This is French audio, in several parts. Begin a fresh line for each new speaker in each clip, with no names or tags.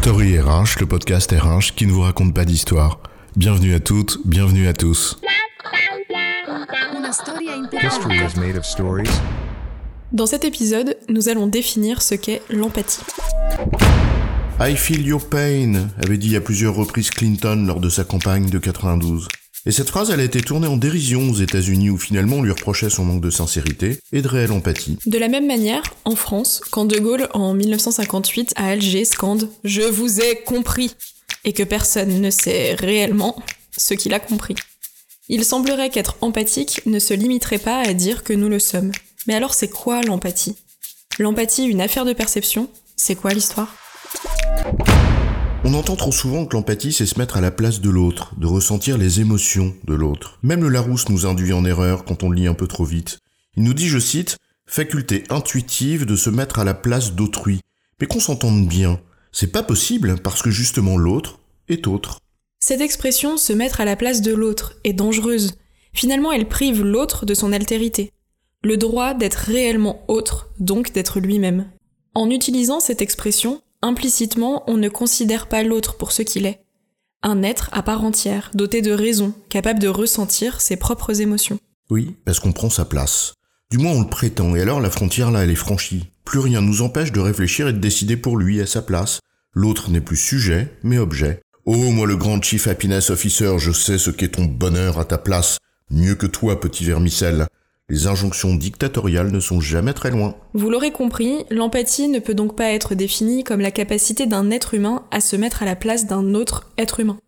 Story RH, le podcast RH qui ne vous raconte pas d'histoire. Bienvenue à toutes, bienvenue à tous.
History is made of stories.
Dans cet épisode, nous allons définir ce qu'est l'empathie.
I feel your pain, avait dit à plusieurs reprises Clinton lors de sa campagne de 92. Et cette phrase, elle a été tournée en dérision aux États-Unis où finalement on lui reprochait son manque de sincérité et de réelle empathie.
De la même manière, en France, quand De Gaulle, en 1958, à Alger, scande Je vous ai compris et que personne ne sait réellement ce qu'il a compris. Il semblerait qu'être empathique ne se limiterait pas à dire que nous le sommes. Mais alors c'est quoi l'empathie? L'empathie, une affaire de perception? C'est quoi l'histoire?
On entend trop souvent que l'empathie, c'est se mettre à la place de l'autre, de ressentir les émotions de l'autre. Même le Larousse nous induit en erreur quand on lit un peu trop vite. Il nous dit, je cite, faculté intuitive de se mettre à la place d'autrui. Mais qu'on s'entende bien, c'est pas possible parce que justement l'autre est autre.
Cette expression, se mettre à la place de l'autre, est dangereuse. Finalement, elle prive l'autre de son altérité. Le droit d'être réellement autre, donc d'être lui-même. En utilisant cette expression, implicitement, on ne considère pas l'autre pour ce qu'il est. Un être à part entière, doté de raison, capable de ressentir ses propres émotions.
Oui, parce qu'on prend sa place. Du moins on le prétend, et alors la frontière là, elle est franchie. Plus rien nous empêche de réfléchir et de décider pour lui à sa place. L'autre n'est plus sujet, mais objet. Oh, moi le grand Chief Happiness Officer, je sais ce qu'est ton bonheur à ta place. Mieux que toi, petit vermicelle. Les injonctions dictatoriales ne sont jamais très loin.
Vous l'aurez compris, l'empathie ne peut donc pas être définie comme la capacité d'un être humain à se mettre à la place d'un autre être humain.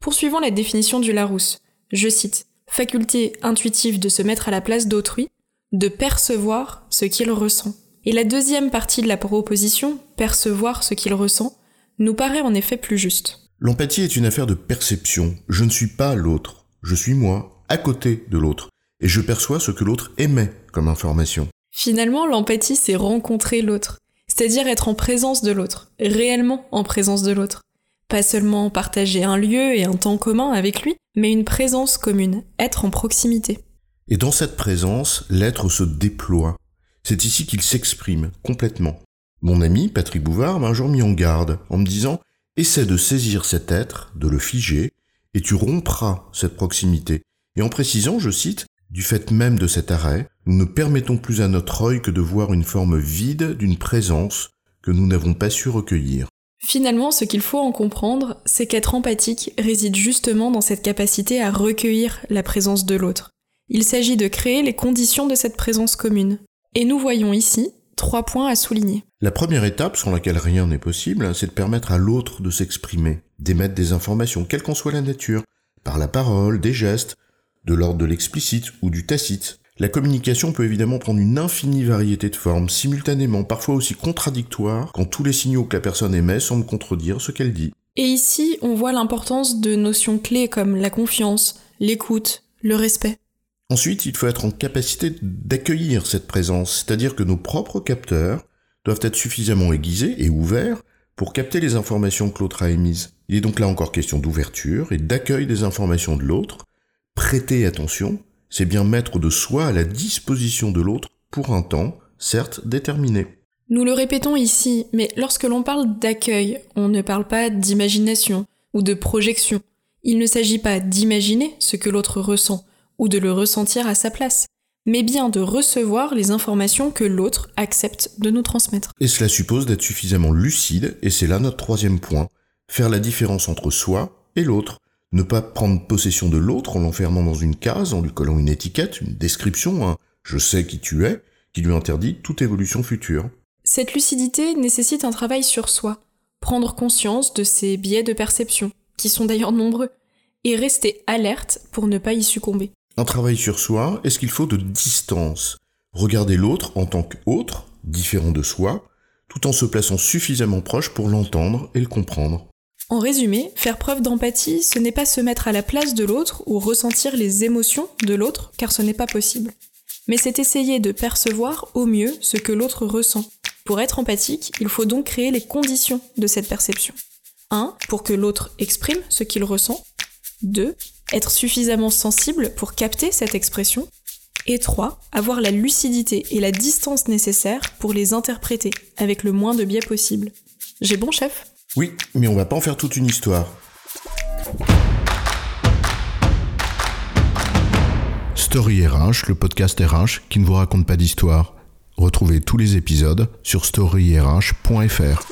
Poursuivons la définition du Larousse. Je cite faculté intuitive de se mettre à la place d'autrui, de percevoir ce qu'il ressent. Et la deuxième partie de la proposition, percevoir ce qu'il ressent, nous paraît en effet plus juste.
L'empathie est une affaire de perception. Je ne suis pas l'autre. Je suis moi, à côté de l'autre. Et je perçois ce que l'autre émet comme information.
Finalement, l'empathie, c'est rencontrer l'autre. C'est-à-dire être en présence de l'autre, réellement en présence de l'autre. Pas seulement partager un lieu et un temps commun avec lui, mais une présence commune, être en proximité.
Et dans cette présence, l'être se déploie. C'est ici qu'il s'exprime complètement. Mon ami, Patrick Bouvard, m'a un jour mis en garde en me disant Essaie de saisir cet être, de le figer, et tu rompras cette proximité. Et en précisant, je cite, du fait même de cet arrêt, nous ne permettons plus à notre œil que de voir une forme vide d'une présence que nous n'avons pas su recueillir.
Finalement, ce qu'il faut en comprendre, c'est qu'être empathique réside justement dans cette capacité à recueillir la présence de l'autre. Il s'agit de créer les conditions de cette présence commune. Et nous voyons ici trois points à souligner.
La première étape, sans laquelle rien n'est possible, c'est de permettre à l'autre de s'exprimer, d'émettre des informations, quelle qu'en soit la nature, par la parole, des gestes, de l'ordre de l'explicite ou du tacite. La communication peut évidemment prendre une infinie variété de formes, simultanément, parfois aussi contradictoires, quand tous les signaux que la personne émet semblent contredire ce qu'elle dit.
Et ici, on voit l'importance de notions clés comme la confiance, l'écoute, le respect.
Ensuite, il faut être en capacité d'accueillir cette présence, c'est-à-dire que nos propres capteurs doivent être suffisamment aiguisés et ouverts pour capter les informations que l'autre a émises. Il est donc là encore question d'ouverture et d'accueil des informations de l'autre. Prêter attention, c'est bien mettre de soi à la disposition de l'autre pour un temps, certes déterminé.
Nous le répétons ici, mais lorsque l'on parle d'accueil, on ne parle pas d'imagination ou de projection. Il ne s'agit pas d'imaginer ce que l'autre ressent ou de le ressentir à sa place, mais bien de recevoir les informations que l'autre accepte de nous transmettre.
Et cela suppose d'être suffisamment lucide, et c'est là notre troisième point, faire la différence entre soi et l'autre. Ne pas prendre possession de l'autre en l'enfermant dans une case, en lui collant une étiquette, une description, un je sais qui tu es, qui lui interdit toute évolution future.
Cette lucidité nécessite un travail sur soi, prendre conscience de ses biais de perception, qui sont d'ailleurs nombreux, et rester alerte pour ne pas y succomber.
Un travail sur soi, est-ce qu'il faut de distance Regarder l'autre en tant qu'autre, différent de soi, tout en se plaçant suffisamment proche pour l'entendre et le comprendre?
En résumé, faire preuve d'empathie, ce n'est pas se mettre à la place de l'autre ou ressentir les émotions de l'autre, car ce n'est pas possible. Mais c'est essayer de percevoir au mieux ce que l'autre ressent. Pour être empathique, il faut donc créer les conditions de cette perception. 1. Pour que l'autre exprime ce qu'il ressent. 2. Être suffisamment sensible pour capter cette expression. Et 3. Avoir la lucidité et la distance nécessaires pour les interpréter avec le moins de biais possible. J'ai bon chef?
Oui, mais on va pas en faire toute une histoire. Story RH, le podcast RH qui ne vous raconte pas d'histoire. Retrouvez tous les épisodes sur storyrh.fr.